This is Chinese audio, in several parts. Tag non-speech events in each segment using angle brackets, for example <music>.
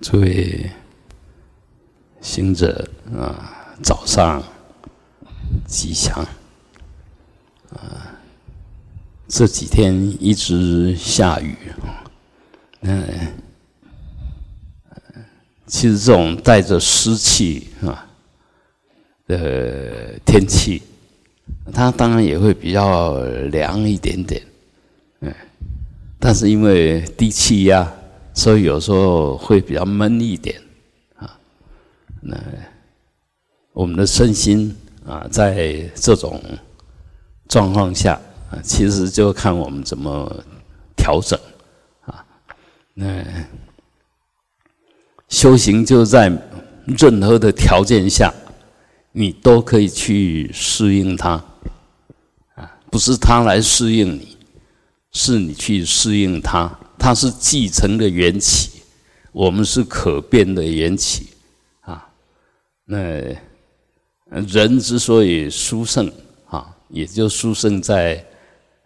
诸位行者啊，早上吉祥啊！这几天一直下雨，嗯，其实这种带着湿气啊的天气，它当然也会比较凉一点点，嗯，但是因为低气压。所以有时候会比较闷一点，啊，那我们的身心啊，在这种状况下啊，其实就看我们怎么调整啊。那修行就在任何的条件下，你都可以去适应它，啊，不是它来适应你，是你去适应它。它是继承的缘起，我们是可变的缘起啊。那人之所以殊胜啊，也就殊胜在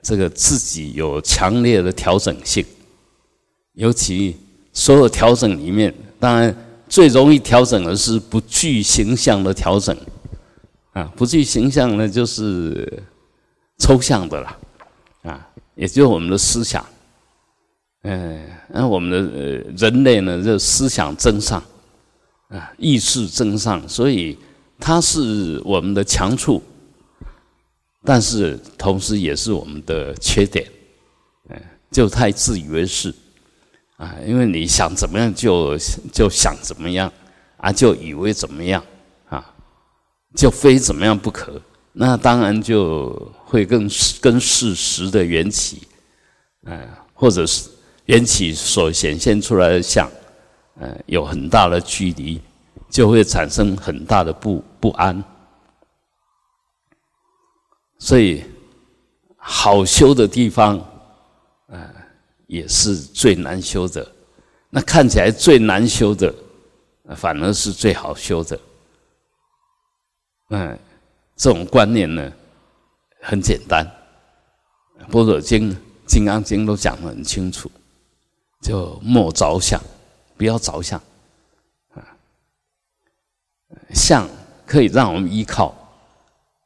这个自己有强烈的调整性。尤其所有调整里面，当然最容易调整的是不具形象的调整啊。不具形象呢，就是抽象的了啊，也就是我们的思想。嗯，那我们的呃人类呢，这思想真上，啊，意识真上，所以它是我们的强处，但是同时也是我们的缺点，嗯，就太自以为是，啊，因为你想怎么样就就想怎么样，啊，就以为怎么样，啊，就非怎么样不可，那当然就会跟跟事实的缘起，嗯，或者是。缘起所显现出来的相，呃，有很大的距离，就会产生很大的不不安。所以，好修的地方，呃，也是最难修的。那看起来最难修的，反而是最好修的。嗯，这种观念呢，很简单，《般若经》《金刚经》都讲得很清楚。就莫着相，不要着相啊！相可以让我们依靠，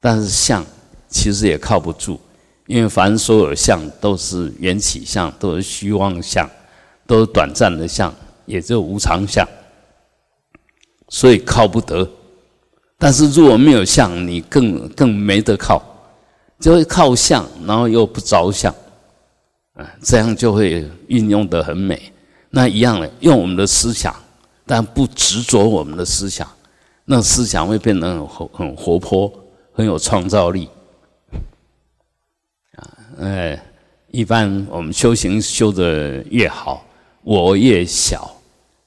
但是相其实也靠不住，因为凡所有相都是缘起相，都是虚妄相，都是短暂的相，也就无常相，所以靠不得。但是如果没有相，你更更没得靠，就会靠相，然后又不着相。啊，这样就会运用得很美。那一样的，用我们的思想，但不执着我们的思想，那思想会变得很活、很活泼，很有创造力。啊，哎，一般我们修行修得越好，我越小，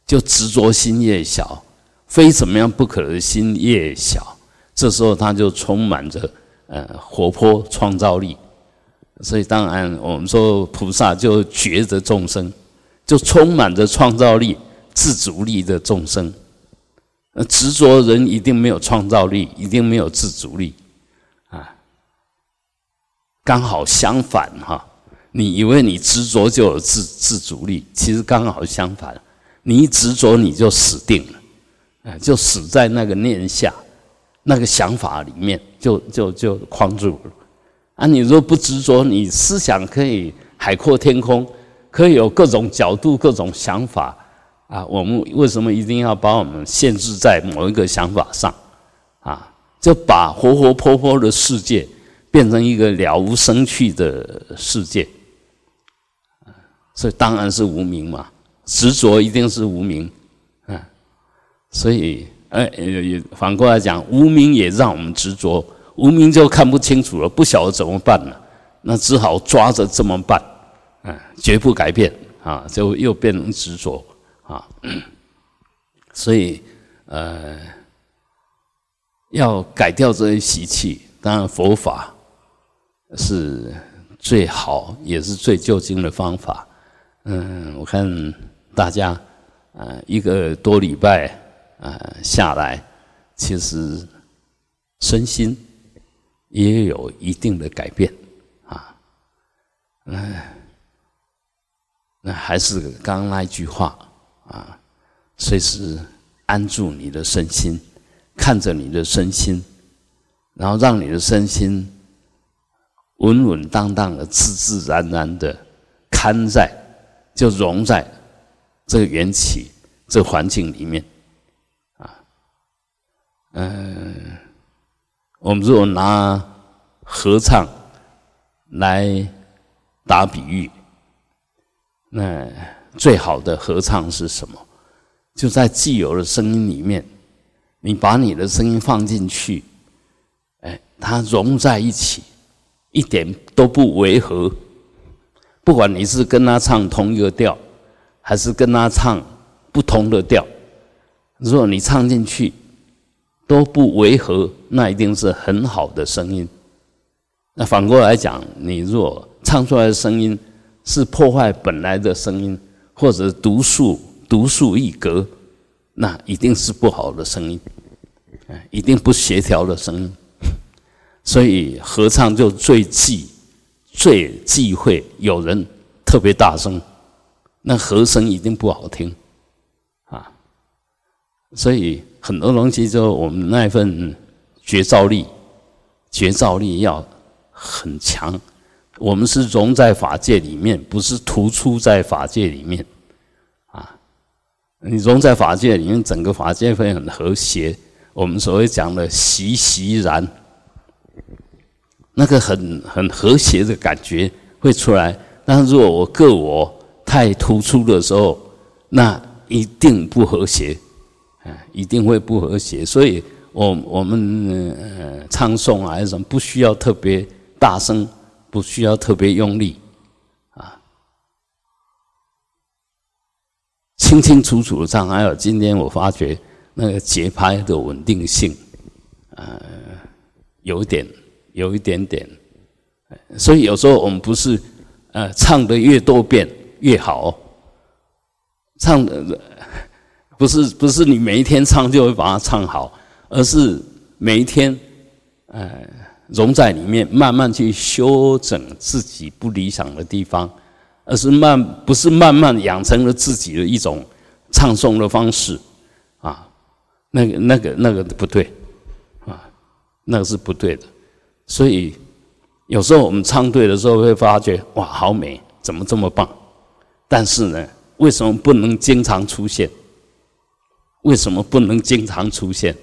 就执着心越小，非怎么样不可的心越小，这时候他就充满着呃活泼创造力。所以，当然，我们说菩萨就觉着众生，就充满着创造力、自主力的众生。呃，执着人一定没有创造力，一定没有自主力，啊，刚好相反哈。你以为你执着就有自自主力，其实刚好相反。你一执着，你就死定了，啊，就死在那个念下、那个想法里面，就就就框住了。啊，你若不执着，你思想可以海阔天空，可以有各种角度、各种想法啊。我们为什么一定要把我们限制在某一个想法上？啊，就把活活泼泼的世界变成一个了无生趣的世界。所以当然是无名嘛，执着一定是无名。嗯，所以哎，反过来讲，无名也让我们执着。无名就看不清楚了，不晓得怎么办了，那只好抓着这么办，嗯，绝不改变啊，就又变成执着啊，<coughs> 所以呃，要改掉这些习气，当然佛法是最好也是最究竟的方法。嗯，我看大家呃一个多礼拜呃下来，其实身心。也有一定的改变，啊，嗯，那还是刚刚那一句话啊，随时安住你的身心，看着你的身心，然后让你的身心稳稳当当的、自自然然的看在，就融在这个缘起、这个环境里面啊。嗯，我们如果拿合唱来打比喻，那最好的合唱是什么？就在既有的声音里面，你把你的声音放进去，哎，它融在一起，一点都不违和。不管你是跟他唱同一个调，还是跟他唱不同的调，如果你唱进去都不违和，那一定是很好的声音。那反过来讲，你若唱出来的声音是破坏本来的声音，或者独树。独树一格，那一定是不好的声音，一定不协调的声音。所以合唱就最忌、最忌讳有人特别大声，那和声一定不好听啊。所以很多东西就我们那一份觉照力，觉照力要很强。我们是融在法界里面，不是突出在法界里面。啊你融在法界里面，整个法界会很和谐。我们所谓讲的“习习然”，那个很很和谐的感觉会出来。但是如果我个我太突出的时候，那一定不和谐，嗯，一定会不和谐。所以，我我们呃唱诵啊，什么，不需要特别大声，不需要特别用力。啊清清楚楚的唱，还有今天我发觉那个节拍的稳定性，呃，有点，有一点点，所以有时候我们不是呃唱的越多遍越好，唱的不是不是你每一天唱就会把它唱好，而是每一天呃融在里面，慢慢去修整自己不理想的地方。而是慢，不是慢慢养成了自己的一种唱诵的方式，啊，那个、那个、那个不对，啊，那个是不对的。所以有时候我们唱对的时候，会发觉哇，好美，怎么这么棒？但是呢，为什么不能经常出现？为什么不能经常出现？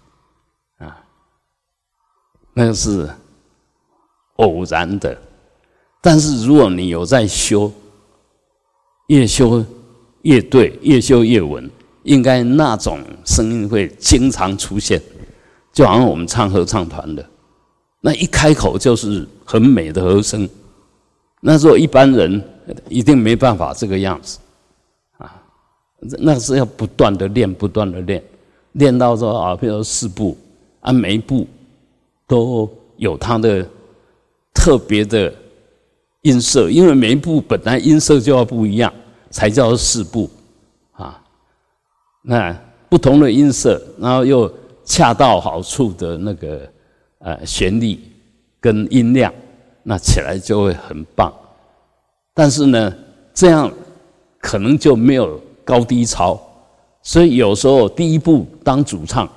<laughs> 啊，那个是偶然的。但是如果你有在修，越修越对，越修越稳，应该那种声音会经常出现，就好像我们唱合唱团的，那一开口就是很美的和声。那时候一般人一定没办法这个样子，那是要不断的练，不断的练，练到说啊，比如说四步，啊，每一步都有它的特别的。音色，因为每一步本来音色就要不一样，才叫四步啊。那不同的音色，然后又恰到好处的那个呃旋律跟音量，那起来就会很棒。但是呢，这样可能就没有高低潮，所以有时候第一步当主唱，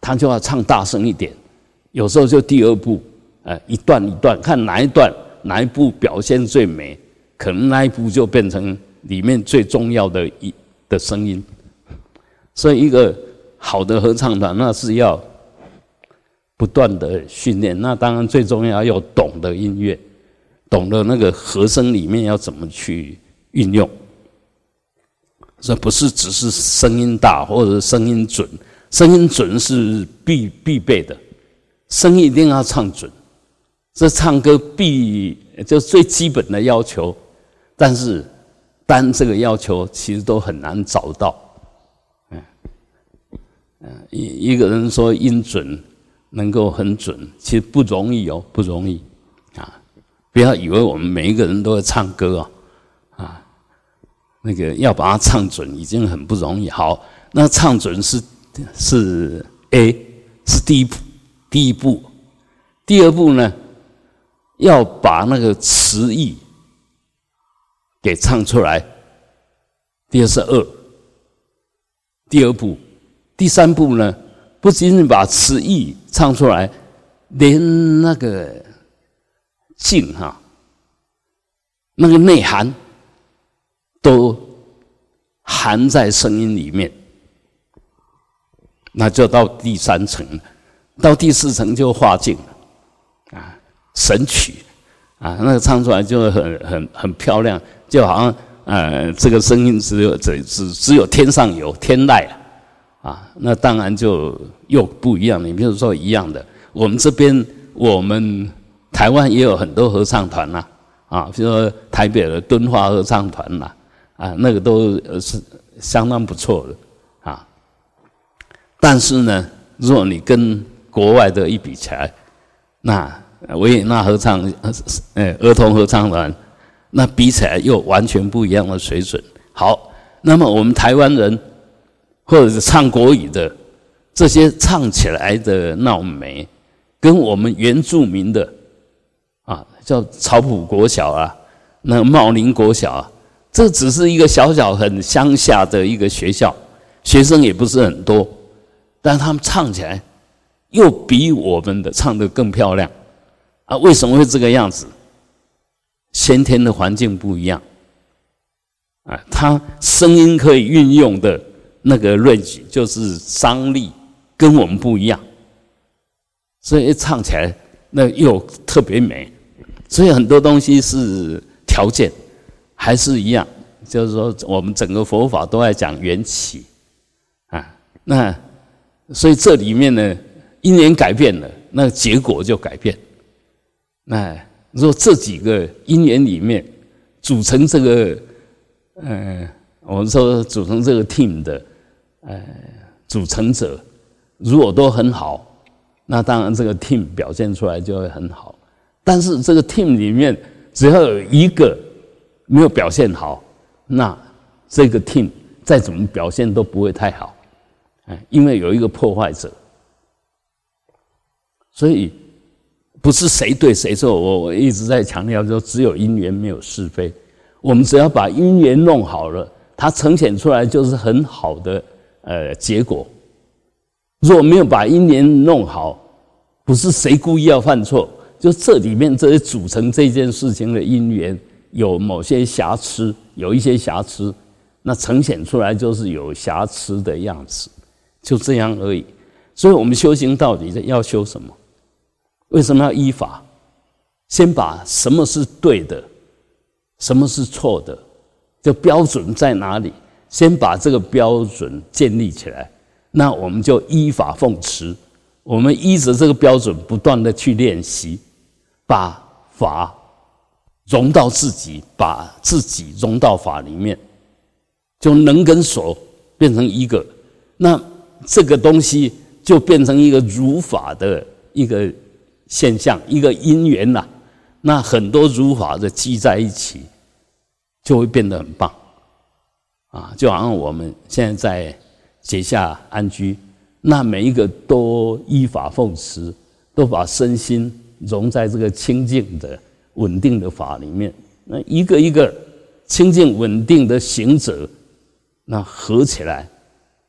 他就要唱大声一点；有时候就第二步，呃，一段一段，看哪一段。哪一步表现最美，可能那一步就变成里面最重要的一的声音。所以，一个好的合唱团，那是要不断的训练。那当然最重要要懂得音乐，懂得那个和声里面要怎么去运用。这不是只是声音大或者声音准，声音准是必必备的，声音一定要唱准。这唱歌必就最基本的要求，但是单这个要求其实都很难找到。嗯嗯，一一个人说音准能够很准，其实不容易哦，不容易啊！不要以为我们每一个人都会唱歌啊啊，那个要把它唱准已经很不容易。好，那唱准是是 A 是第一步，第一步，第二步呢？要把那个词义给唱出来，第二是二，第二步，第三步呢，不仅仅把词义唱出来，连那个境哈，那个内涵都含在声音里面，那就到第三层了，到第四层就化境了，啊，神曲。啊，那个唱出来就很很很漂亮，就好像。呃，这个声音只有只只只有天上有天籁啊，那当然就又不一样了。你比如说一样的，我们这边我们台湾也有很多合唱团呐，啊，比如说台北的敦化合唱团呐，啊那个都是相当不错的啊。但是呢，如果你跟国外的一比起来，那维也纳合唱呃儿童合唱团。那比起来又完全不一样的水准。好，那么我们台湾人或者是唱国语的这些唱起来的那种美，跟我们原住民的啊，叫草埔国小啊，那茂林国小啊，这只是一个小小很乡下的一个学校，学生也不是很多，但他们唱起来又比我们的唱的更漂亮啊！为什么会这个样子？先天的环境不一样，啊，他声音可以运用的那个 range 就是张力跟我们不一样，所以一唱起来那又特别美。所以很多东西是条件，还是一样，就是说我们整个佛法都在讲缘起，啊，那所以这里面呢，因缘改变了，那结果就改变，那。说这几个因缘里面组成这个，呃，我们说组成这个 team 的，呃，组成者如果都很好，那当然这个 team 表现出来就会很好。但是这个 team 里面只要有一个没有表现好，那这个 team 再怎么表现都不会太好，哎，因为有一个破坏者，所以。不是谁对谁错，我我一直在强调说，只有因缘没有是非。我们只要把因缘弄好了，它呈现出来就是很好的呃结果。如果没有把因缘弄好，不是谁故意要犯错，就这里面这些组成这件事情的因缘有某些瑕疵，有一些瑕疵，那呈现出来就是有瑕疵的样子，就这样而已。所以我们修行到底要修什么？为什么要依法？先把什么是对的，什么是错的，就标准在哪里？先把这个标准建立起来，那我们就依法奉持。我们依着这个标准，不断的去练习，把法融到自己，把自己融到法里面，就能跟所变成一个。那这个东西就变成一个如法的一个。现象一个因缘呐，那很多如法的积在一起，就会变得很棒，啊，就好像我们现在在结下安居，那每一个都依法奉持，都把身心融在这个清净的稳定的法里面，那一个一个清净稳定的行者，那合起来，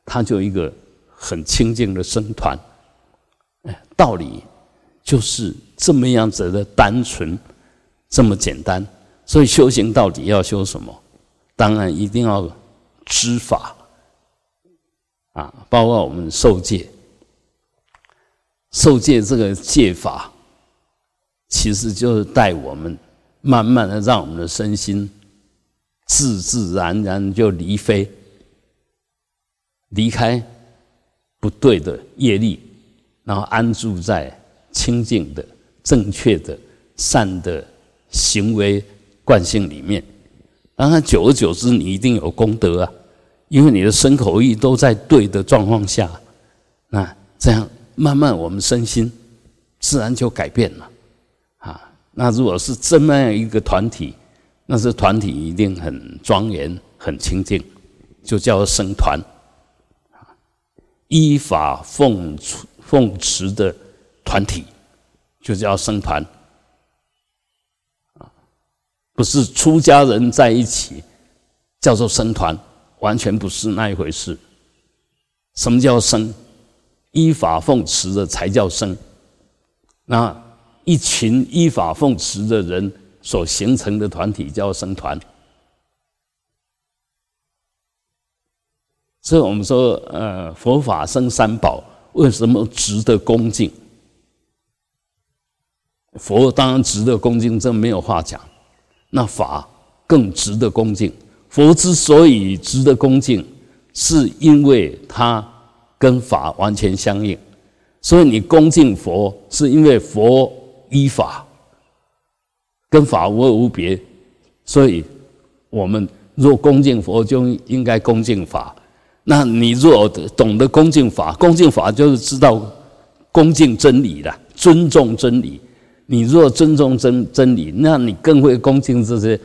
他就一个很清净的僧团，哎，道理。就是这么样子的单纯，这么简单。所以修行到底要修什么？当然一定要知法啊，包括我们受戒。受戒这个戒法，其实就是带我们慢慢的让我们的身心自自然然就离飞，离开不对的业力，然后安住在。清净的、正确的、善的行为惯性里面，当然久而久之，你一定有功德啊，因为你的身口意都在对的状况下，那这样慢慢我们身心自然就改变了。那如果是这么样一个团体，那这团体一定很庄严、很清净，就叫僧团依法奉奉持的。团体就叫僧团，不是出家人在一起叫做僧团，完全不是那一回事什么叫僧？依法奉持的才叫僧。那一群依法奉持的人所形成的团体叫僧团。所以我们说，呃，佛法生三宝为什么值得恭敬？佛当然值得恭敬，这没有话讲。那法更值得恭敬。佛之所以值得恭敬，是因为它跟法完全相应。所以你恭敬佛，是因为佛依法，跟法无二无别。所以我们若恭敬佛，就应该恭敬法。那你若懂得恭敬法，恭敬法就是知道恭敬真理的，尊重真理。你若尊重真真理，那你更会恭敬这些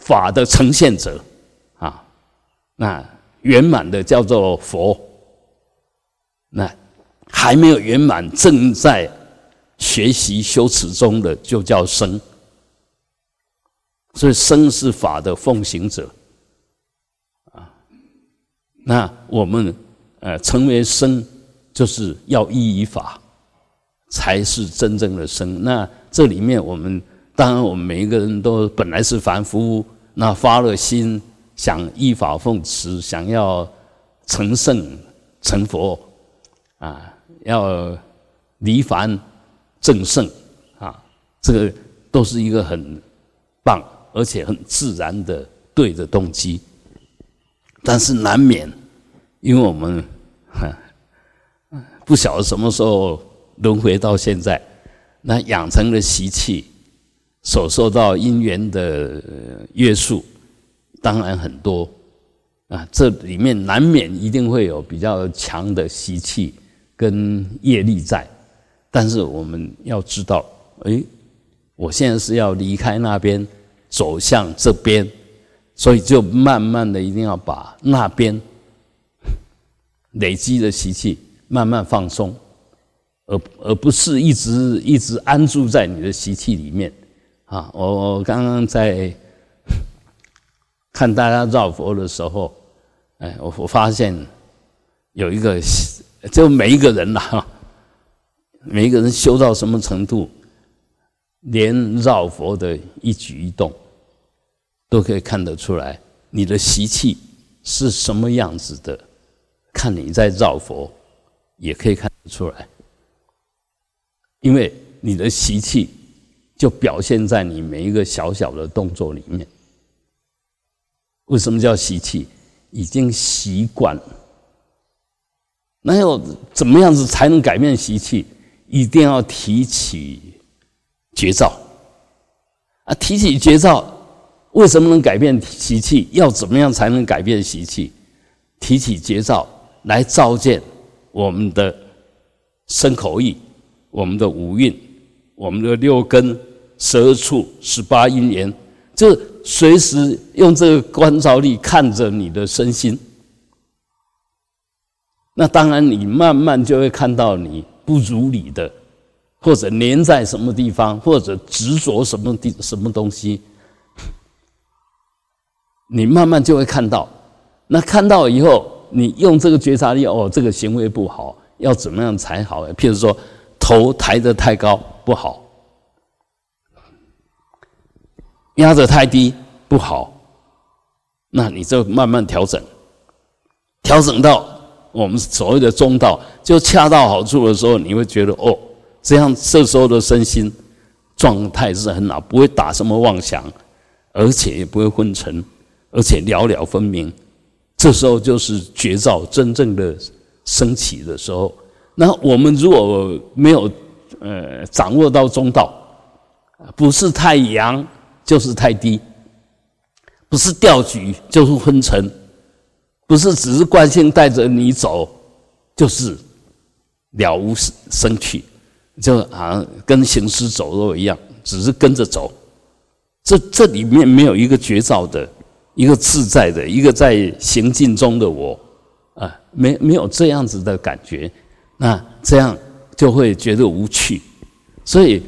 法的呈现者啊。那圆满的叫做佛，那还没有圆满，正在学习修持中的就叫僧。所以僧是法的奉行者啊。那我们呃成为僧，就是要依于法。才是真正的生。那这里面，我们当然，我们每一个人都本来是凡夫，那发了心，想依法奉持，想要成圣成佛，啊，要离凡正胜，啊，这个都是一个很棒而且很自然的对的动机。但是难免，因为我们 <laughs> 不晓得什么时候。轮回到现在，那养成的习气，所受到因缘的约束，当然很多啊。这里面难免一定会有比较强的习气跟业力在，但是我们要知道，哎，我现在是要离开那边，走向这边，所以就慢慢的一定要把那边累积的习气慢慢放松。而而不是一直一直安住在你的习气里面，啊！我我刚刚在看大家绕佛的时候，哎，我我发现有一个，就每一个人呐，每一个人修到什么程度，连绕佛的一举一动都可以看得出来，你的习气是什么样子的，看你在绕佛，也可以看得出来。因为你的习气就表现在你每一个小小的动作里面。为什么叫习气？已经习惯。那要怎么样子才能改变习气？一定要提起绝招啊！提起绝招，为什么能改变习气？要怎么样才能改变习气？提起绝招来照见我们的身口意。我们的五蕴，我们的六根、十二处、十八因缘，就随时用这个观照力看着你的身心。那当然，你慢慢就会看到你不如理的，或者粘在什么地方，或者执着什么地什么东西，你慢慢就会看到。那看到以后，你用这个觉察力，哦，这个行为不好，要怎么样才好？譬如说。头抬得太高不好，压得太低不好，那你就慢慢调整，调整到我们所谓的中道，就恰到好处的时候，你会觉得哦，这样这时候的身心状态是很好，不会打什么妄想，而且也不会昏沉，而且了了分明。这时候就是绝招真正的升起的时候。那我们如果没有呃掌握到中道，不是太阳就是太低，不是调举就是昏沉，不是只是惯性带着你走，就是了无生趣，就好像跟行尸走肉一样，只是跟着走。这这里面没有一个绝招的，一个自在的，一个在行进中的我啊，没没有这样子的感觉。那这样就会觉得无趣，所以，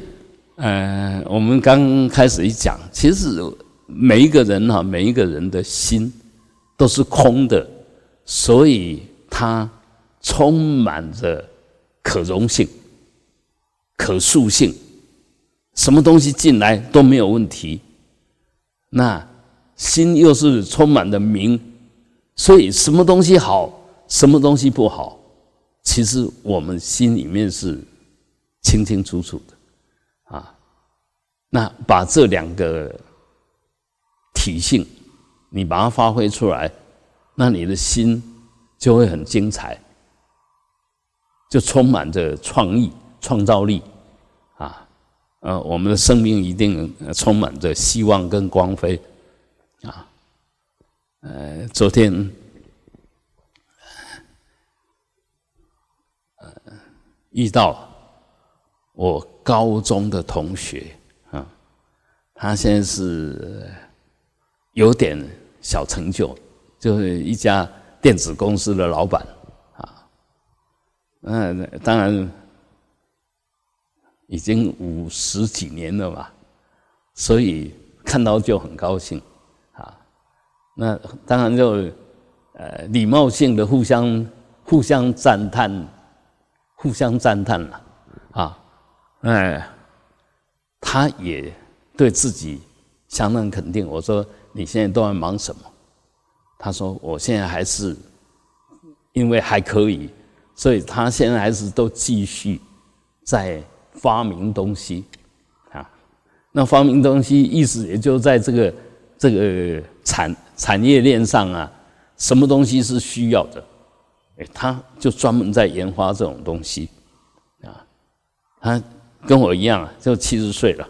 呃，我们刚开始一讲，其实每一个人哈，每一个人的心都是空的，所以它充满着可容性、可塑性，什么东西进来都没有问题。那心又是充满的明，所以什么东西好，什么东西不好，其实我们心里面是清清楚楚的啊。那把这两个体性，你把它发挥出来，那你的心就会很精彩，就充满着创意、创造力啊。呃，我们的生命一定充满着希望跟光辉啊。呃，昨天呃遇到我高中的同学啊，他现在是有点小成就，就是一家电子公司的老板啊。嗯，当然。已经五十几年了嘛，所以看到就很高兴啊。那当然就呃礼貌性的互相互相赞叹，互相赞叹了啊。哎，他也对自己相当肯定。我说你现在都在忙什么？他说我现在还是因为还可以，所以他现在还是都继续在。发明东西，啊，那发明东西意思也就在这个这个产产业链上啊，什么东西是需要的，哎，他就专门在研发这种东西，啊，他跟我一样，就七十岁了，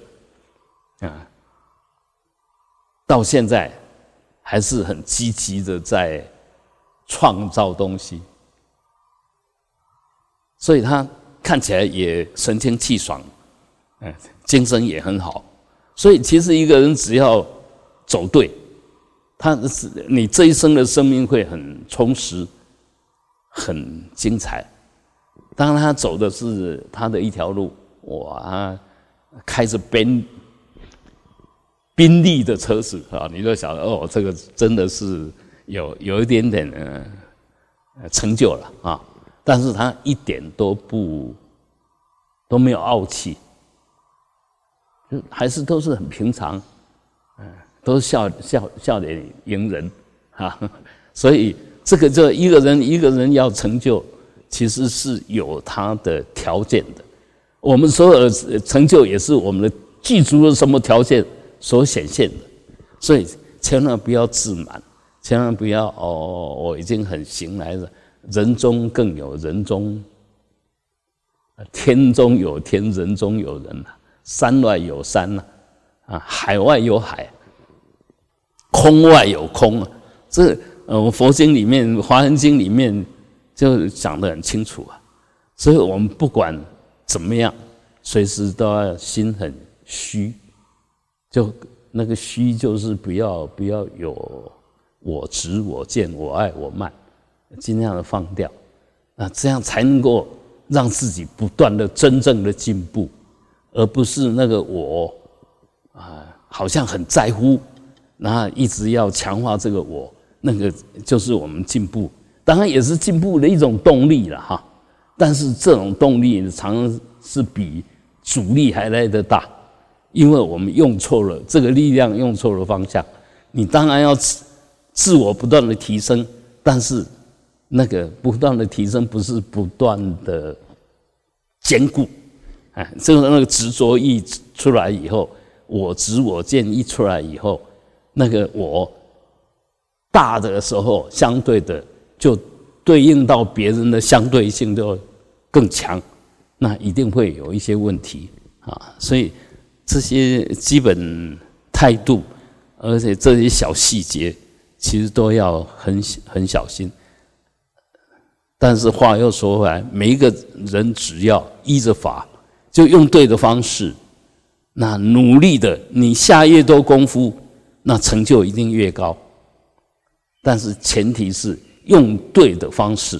啊，到现在还是很积极的在创造东西，所以他。看起来也神清气爽，嗯，精神也很好，所以其实一个人只要走对，他是你这一生的生命会很充实，很精彩。当然，他走的是他的一条路，哇，开着奔宾利的车子啊，你就想哦，这个真的是有有一点点呃成就了啊。但是他一点都不都没有傲气，就还是都是很平常，嗯，都是笑笑笑脸迎人啊。<laughs> 所以这个就一个人一个人要成就，其实是有他的条件的。我们所有的成就也是我们的具足了什么条件所显现的。所以千万不要自满，千万不要哦，我已经很行来了。人中更有人中，天中有天，人中有人山外有山呐，啊，海外有海，空外有空啊。这呃，佛经里面、华严经里面就讲得很清楚啊。所以我们不管怎么样，随时都要心很虚，就那个虚，就是不要不要有我执、我见、我爱、我慢。尽量的放掉，啊，这样才能够让自己不断的真正的进步，而不是那个我，啊，好像很在乎，然后一直要强化这个我，那个就是我们进步，当然也是进步的一种动力了哈。但是这种动力常常是比阻力还来得大，因为我们用错了这个力量，用错了方向。你当然要自自我不断的提升，但是。那个不断的提升，不是不断的坚固，哎，这个那个执着一出来以后，我执我见一出来以后，那个我大的时候，相对的就对应到别人的相对性就更强，那一定会有一些问题啊。所以这些基本态度，而且这些小细节，其实都要很很小心。但是话又说回来，每一个人只要依着法，就用对的方式，那努力的，你下越多功夫，那成就一定越高。但是前提是用对的方式，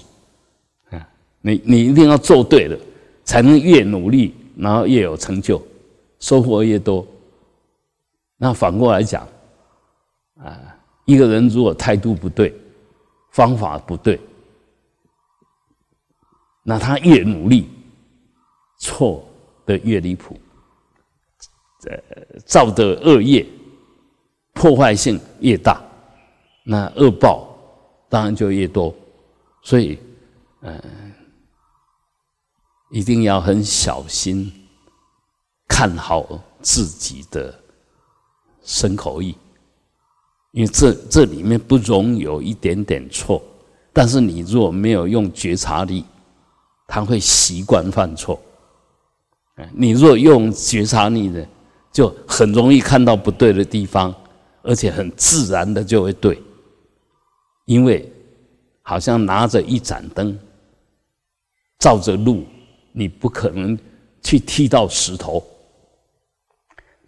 啊，你你一定要做对了，才能越努力，然后越有成就，收获越多。那反过来讲，啊，一个人如果态度不对，方法不对，那他越努力，错的越离谱，呃，造的恶业破坏性越大，那恶报当然就越多。所以，嗯，一定要很小心看好自己的身口意。因为这这里面不容有一点点错，但是你若没有用觉察力，他会习惯犯错。你若用觉察力的，就很容易看到不对的地方，而且很自然的就会对。因为好像拿着一盏灯，照着路，你不可能去踢到石头。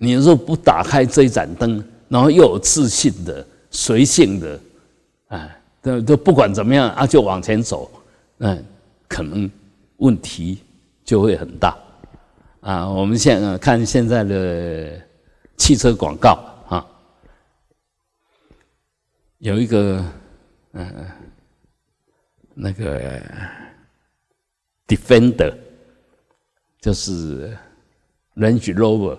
你若不打开这一盏灯，然后又有自信的、随性的，哎，都都不管怎么样啊，就往前走，嗯，可能问题就会很大啊。我们现在看现在的汽车广告啊，有一个嗯，那个 Defender，就是 Range Rover，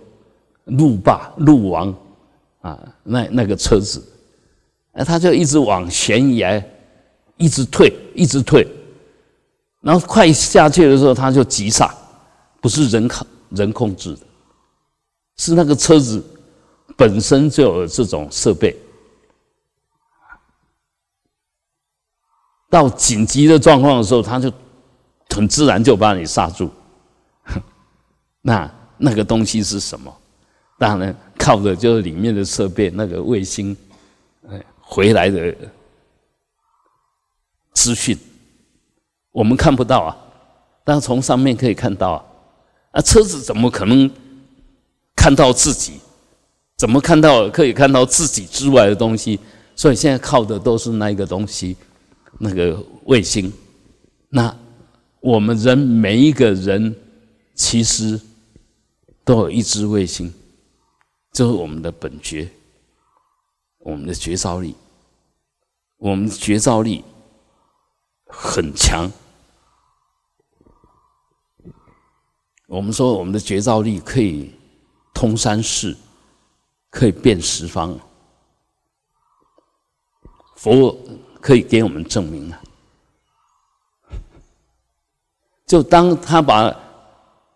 路霸、路王。啊，那那个车子，哎，他就一直往悬崖一直退，一直退，然后快下去的时候，他就急刹，不是人控人控制的，是那个车子本身就有这种设备，到紧急的状况的时候，他就很自然就把你刹住。<laughs> 那那个东西是什么？当然。靠的就是里面的设备，那个卫星，哎，回来的资讯，我们看不到啊，但从上面可以看到啊。啊，车子怎么可能看到自己？怎么看到可以看到自己之外的东西？所以现在靠的都是那一个东西，那个卫星。那我们人每一个人其实都有一只卫星。这是我们的本觉，我们的觉照力，我们的觉照力很强。我们说我们的觉照力可以通三世，可以变十方。佛可以给我们证明啊！就当他把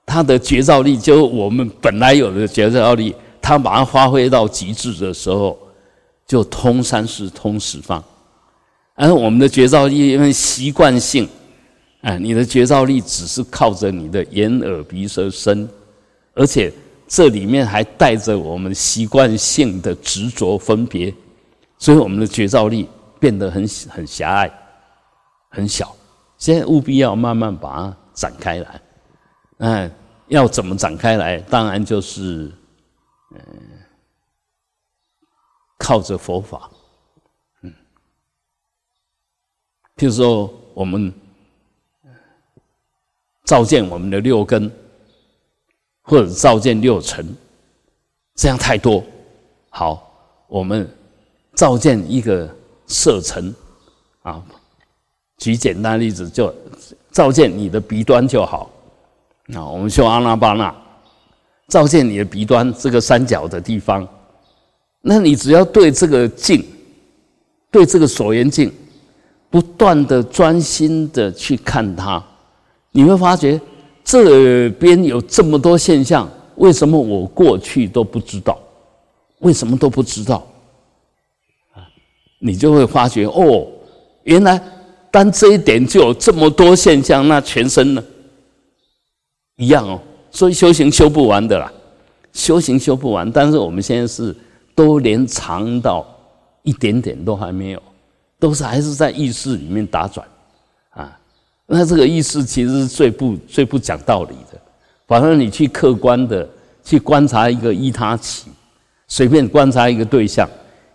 他的觉照力，就我们本来有的觉照力。他把它发挥到极致的时候，就通三世、通十方。而我们的觉照力，因为习惯性，哎，你的觉照力只是靠着你的眼、耳、鼻、舌、身，而且这里面还带着我们习惯性的执着分别，所以我们的觉照力变得很很狭隘、很小。现在务必要慢慢把它展开来。嗯，要怎么展开来？当然就是。嗯，靠着佛法，嗯，譬如说我们照见我们的六根，或者照见六尘，这样太多。好，我们照见一个色尘啊，举简单例子，就照见你的鼻端就好。啊我们修阿那巴那。照见你的鼻端这个三角的地方，那你只要对这个镜，对这个所缘镜，不断的专心的去看它，你会发觉这边有这么多现象，为什么我过去都不知道？为什么都不知道？啊，你就会发觉哦，原来单这一点就有这么多现象，那全身呢，一样哦。所以修行修不完的啦，修行修不完。但是我们现在是都连尝到一点点都还没有，都是还是在意识里面打转啊。那这个意识其实是最不最不讲道理的。反正你去客观的去观察一个依他起，随便观察一个对象，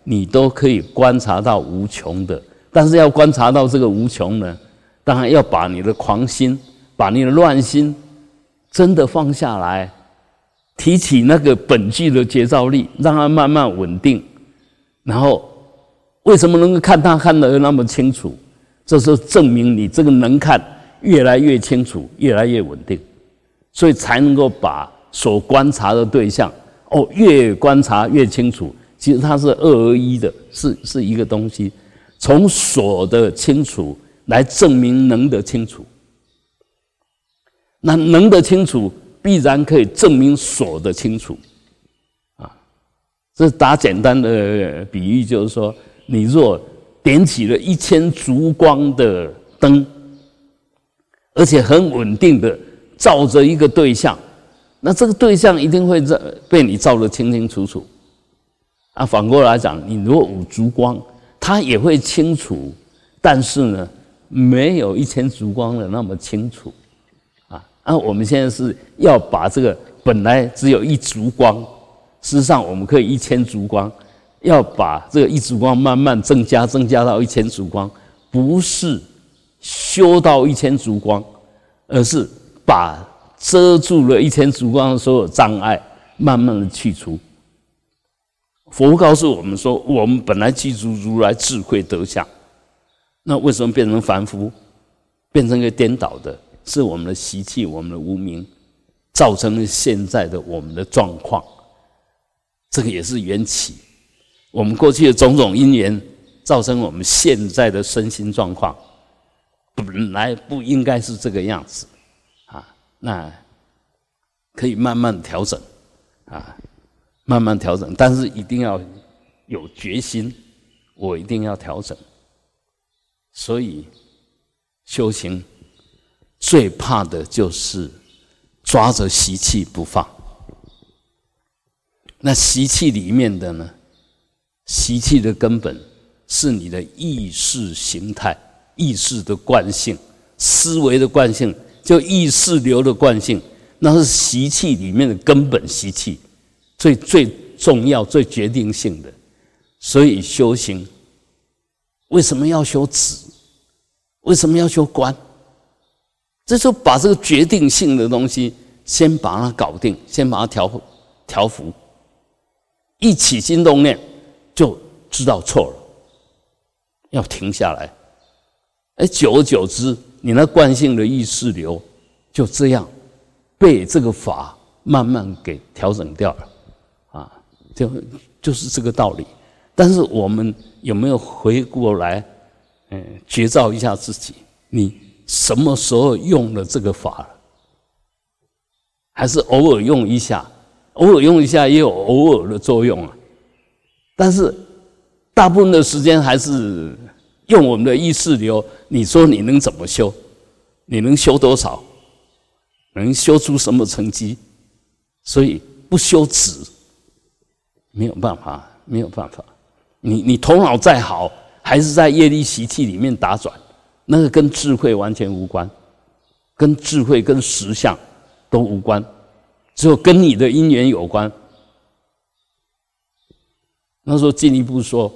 你都可以观察到无穷的。但是要观察到这个无穷呢，当然要把你的狂心，把你的乱心。真的放下来，提起那个本具的节奏力，让它慢慢稳定。然后，为什么能够看他看得那么清楚？这时候证明你这个能看越来越清楚，越来越稳定，所以才能够把所观察的对象哦越观察越清楚。其实它是二而一的，是是一个东西，从所的清楚来证明能的清楚。那能的清楚必然可以证明所的清楚，啊，这打简单的比喻就是说，你若点起了一千烛光的灯，而且很稳定的照着一个对象，那这个对象一定会在被你照得清清楚楚。啊，反过来讲，你如果五烛光，它也会清楚，但是呢，没有一千烛光的那么清楚，那我们现在是要把这个本来只有一烛光，事实上我们可以一千烛光，要把这个一烛光慢慢增加，增加到一千烛光，不是修到一千烛光，而是把遮住了一千烛光的所有障碍，慢慢的去除。佛告诉我们说，我们本来具足如来智慧德相，那为什么变成凡夫，变成一个颠倒的？是我们的习气，我们的无名，造成了现在的我们的状况。这个也是缘起，我们过去的种种因缘，造成我们现在的身心状况，本来不应该是这个样子啊。那可以慢慢调整啊。慢慢调整，但是一定要有决心。我一定要调整。所以修行最怕的就是抓着习气不放。那习气里面的呢？习气的根本是你的意识形态、意识的惯性、思维的惯性，就意识流的惯性，那是习气里面的根本习气。最最重要、最决定性的，所以修行为什么要修止？为什么要修观？这时候把这个决定性的东西先把它搞定，先把它调调服。一起心动念就知道错了，要停下来。哎，久而久之，你那惯性的意识流就这样被这个法慢慢给调整掉了。啊就就是这个道理，但是我们有没有回过来，嗯，觉照一下自己？你什么时候用了这个法了？还是偶尔用一下？偶尔用一下也有偶尔的作用啊。但是大部分的时间还是用我们的意识流。你说你能怎么修？你能修多少？能修出什么成绩？所以不修止。没有办法，没有办法。你你头脑再好，还是在业力习气里面打转，那个跟智慧完全无关，跟智慧跟实相都无关，只有跟你的因缘有关。那时候进一步说，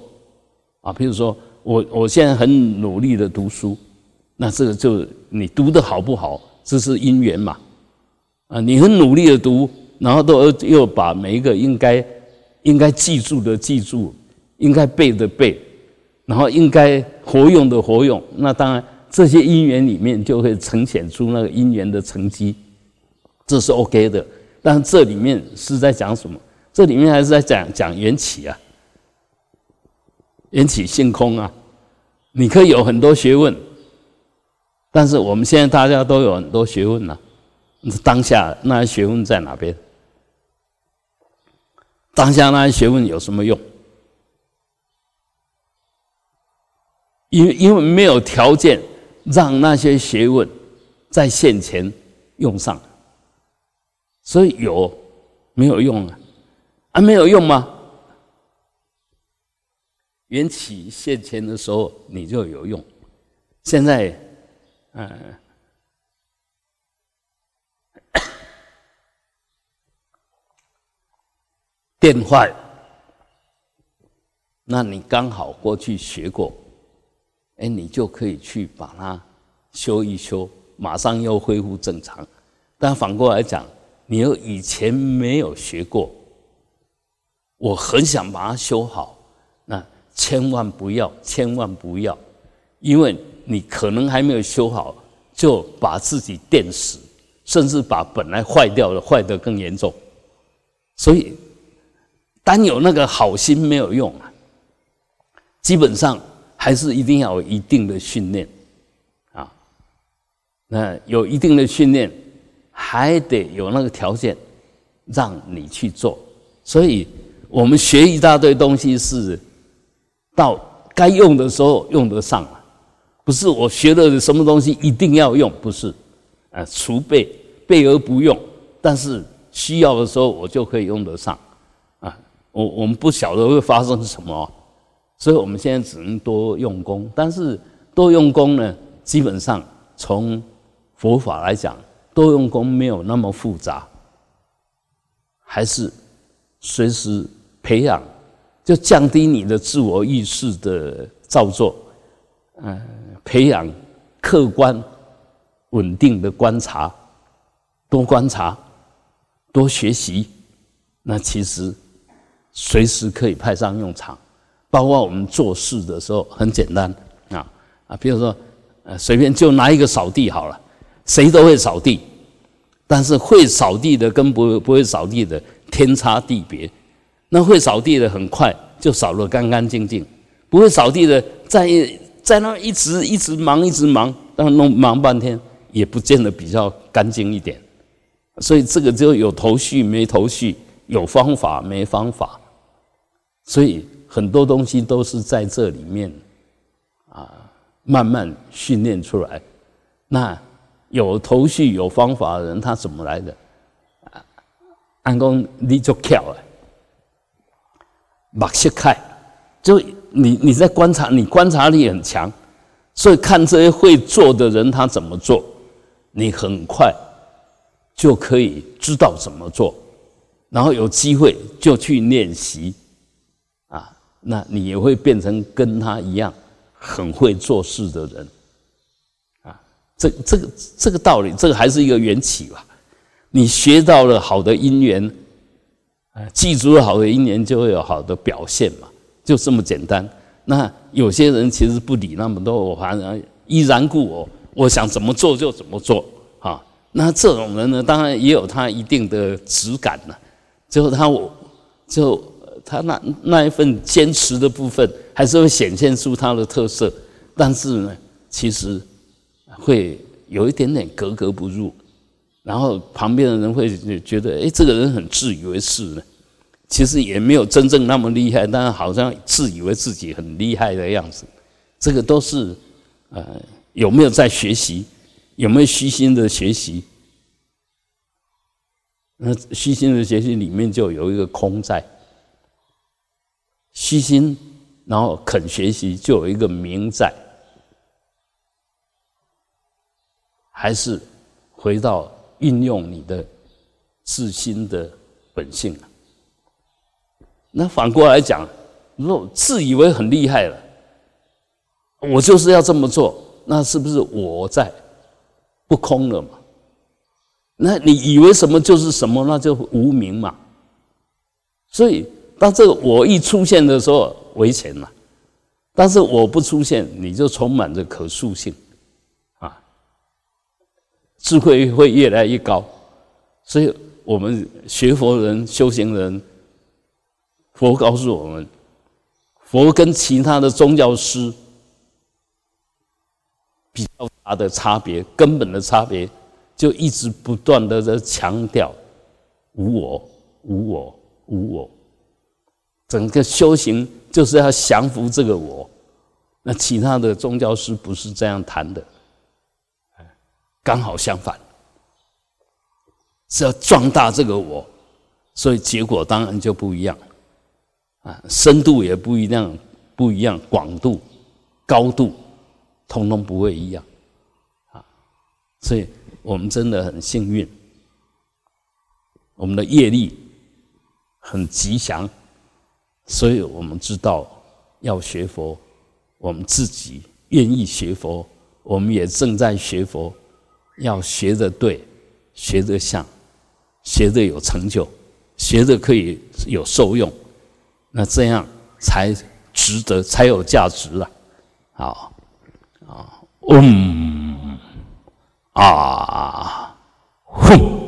啊，比如说我我现在很努力的读书，那这个就你读的好不好，这是因缘嘛？啊，你很努力的读，然后都又把每一个应该。应该记住的记住，应该背的背，然后应该活用的活用。那当然，这些因缘里面就会呈现出那个因缘的成绩，这是 OK 的。但这里面是在讲什么？这里面还是在讲讲缘起啊，缘起性空啊。你可以有很多学问，但是我们现在大家都有很多学问呐，当下那些学问在哪边？当下那些学问有什么用？因因为没有条件让那些学问在现前用上，所以有没有用啊？啊，没有用吗？缘起现前的时候你就有用，现在，嗯。变坏，那你刚好过去学过，哎，你就可以去把它修一修，马上又恢复正常。但反过来讲，你又以前没有学过，我很想把它修好，那千万不要，千万不要，因为你可能还没有修好，就把自己电死，甚至把本来坏掉的坏得更严重。所以，单有那个好心没有用啊，基本上还是一定要有一定的训练啊。那有一定的训练，还得有那个条件让你去做。所以我们学一大堆东西是到该用的时候用得上。不是我学的什么东西一定要用，不是，啊，储备备而不用，但是需要的时候我就可以用得上，啊，我我们不晓得会发生什么，所以我们现在只能多用功。但是多用功呢，基本上从佛法来讲，多用功没有那么复杂，还是随时培养，就降低你的自我意识的造作，嗯。培养客观、稳定的观察，多观察，多学习，那其实随时可以派上用场。包括我们做事的时候，很简单啊啊，比如说，呃，随便就拿一个扫地好了，谁都会扫地，但是会扫地的跟不不会扫地的天差地别。那会扫地的很快就扫得干干净净，不会扫地的在。在那一直一直忙，一直忙，但弄忙半天也不见得比较干净一点，所以这个就有头绪没头绪，有方法没方法，所以很多东西都是在这里面啊慢慢训练出来。那有头绪有方法的人，他怎么来的？按公你就巧了，目色开就。你你在观察，你观察力很强，所以看这些会做的人他怎么做，你很快就可以知道怎么做，然后有机会就去练习，那你也会变成跟他一样很会做事的人，啊，这这个这个道理，这个还是一个缘起吧。你学到了好的因缘，啊，记住了好的因缘，就会有好的表现嘛。就这么简单。那有些人其实不理那么多，我反而依然故我，我想怎么做就怎么做啊。那这种人呢，当然也有他一定的质感呢。就他我，就他那那一份坚持的部分，还是会显现出他的特色。但是呢，其实会有一点点格格不入，然后旁边的人会觉得，哎，这个人很自以为是呢。其实也没有真正那么厉害，但是好像自以为自己很厉害的样子。这个都是，呃，有没有在学习？有没有虚心的学习？那虚心的学习里面就有一个空在。虚心，然后肯学习，就有一个名在。还是回到运用你的自心的本性啊。那反过来讲，如果自以为很厉害了，我就是要这么做，那是不是我在不空了嘛？那你以为什么就是什么，那就无名嘛。所以但这个我一出现的时候，危险了；但是我不出现，你就充满着可塑性啊，智慧会越来越高。所以我们学佛人、修行人。佛告诉我们，佛跟其他的宗教师比较大的差别，根本的差别，就一直不断的在强调无我、无我、无我。整个修行就是要降服这个我。那其他的宗教师不是这样谈的，刚好相反，是要壮大这个我，所以结果当然就不一样。啊，深度也不一样，不一样，广度、高度，通通不会一样，啊，所以我们真的很幸运，我们的业力很吉祥，所以我们知道要学佛，我们自己愿意学佛，我们也正在学佛，要学的对，学的像，学的有成就，学的可以有受用。那这样才值得，才有价值啊，好，啊。嗡啊，哼。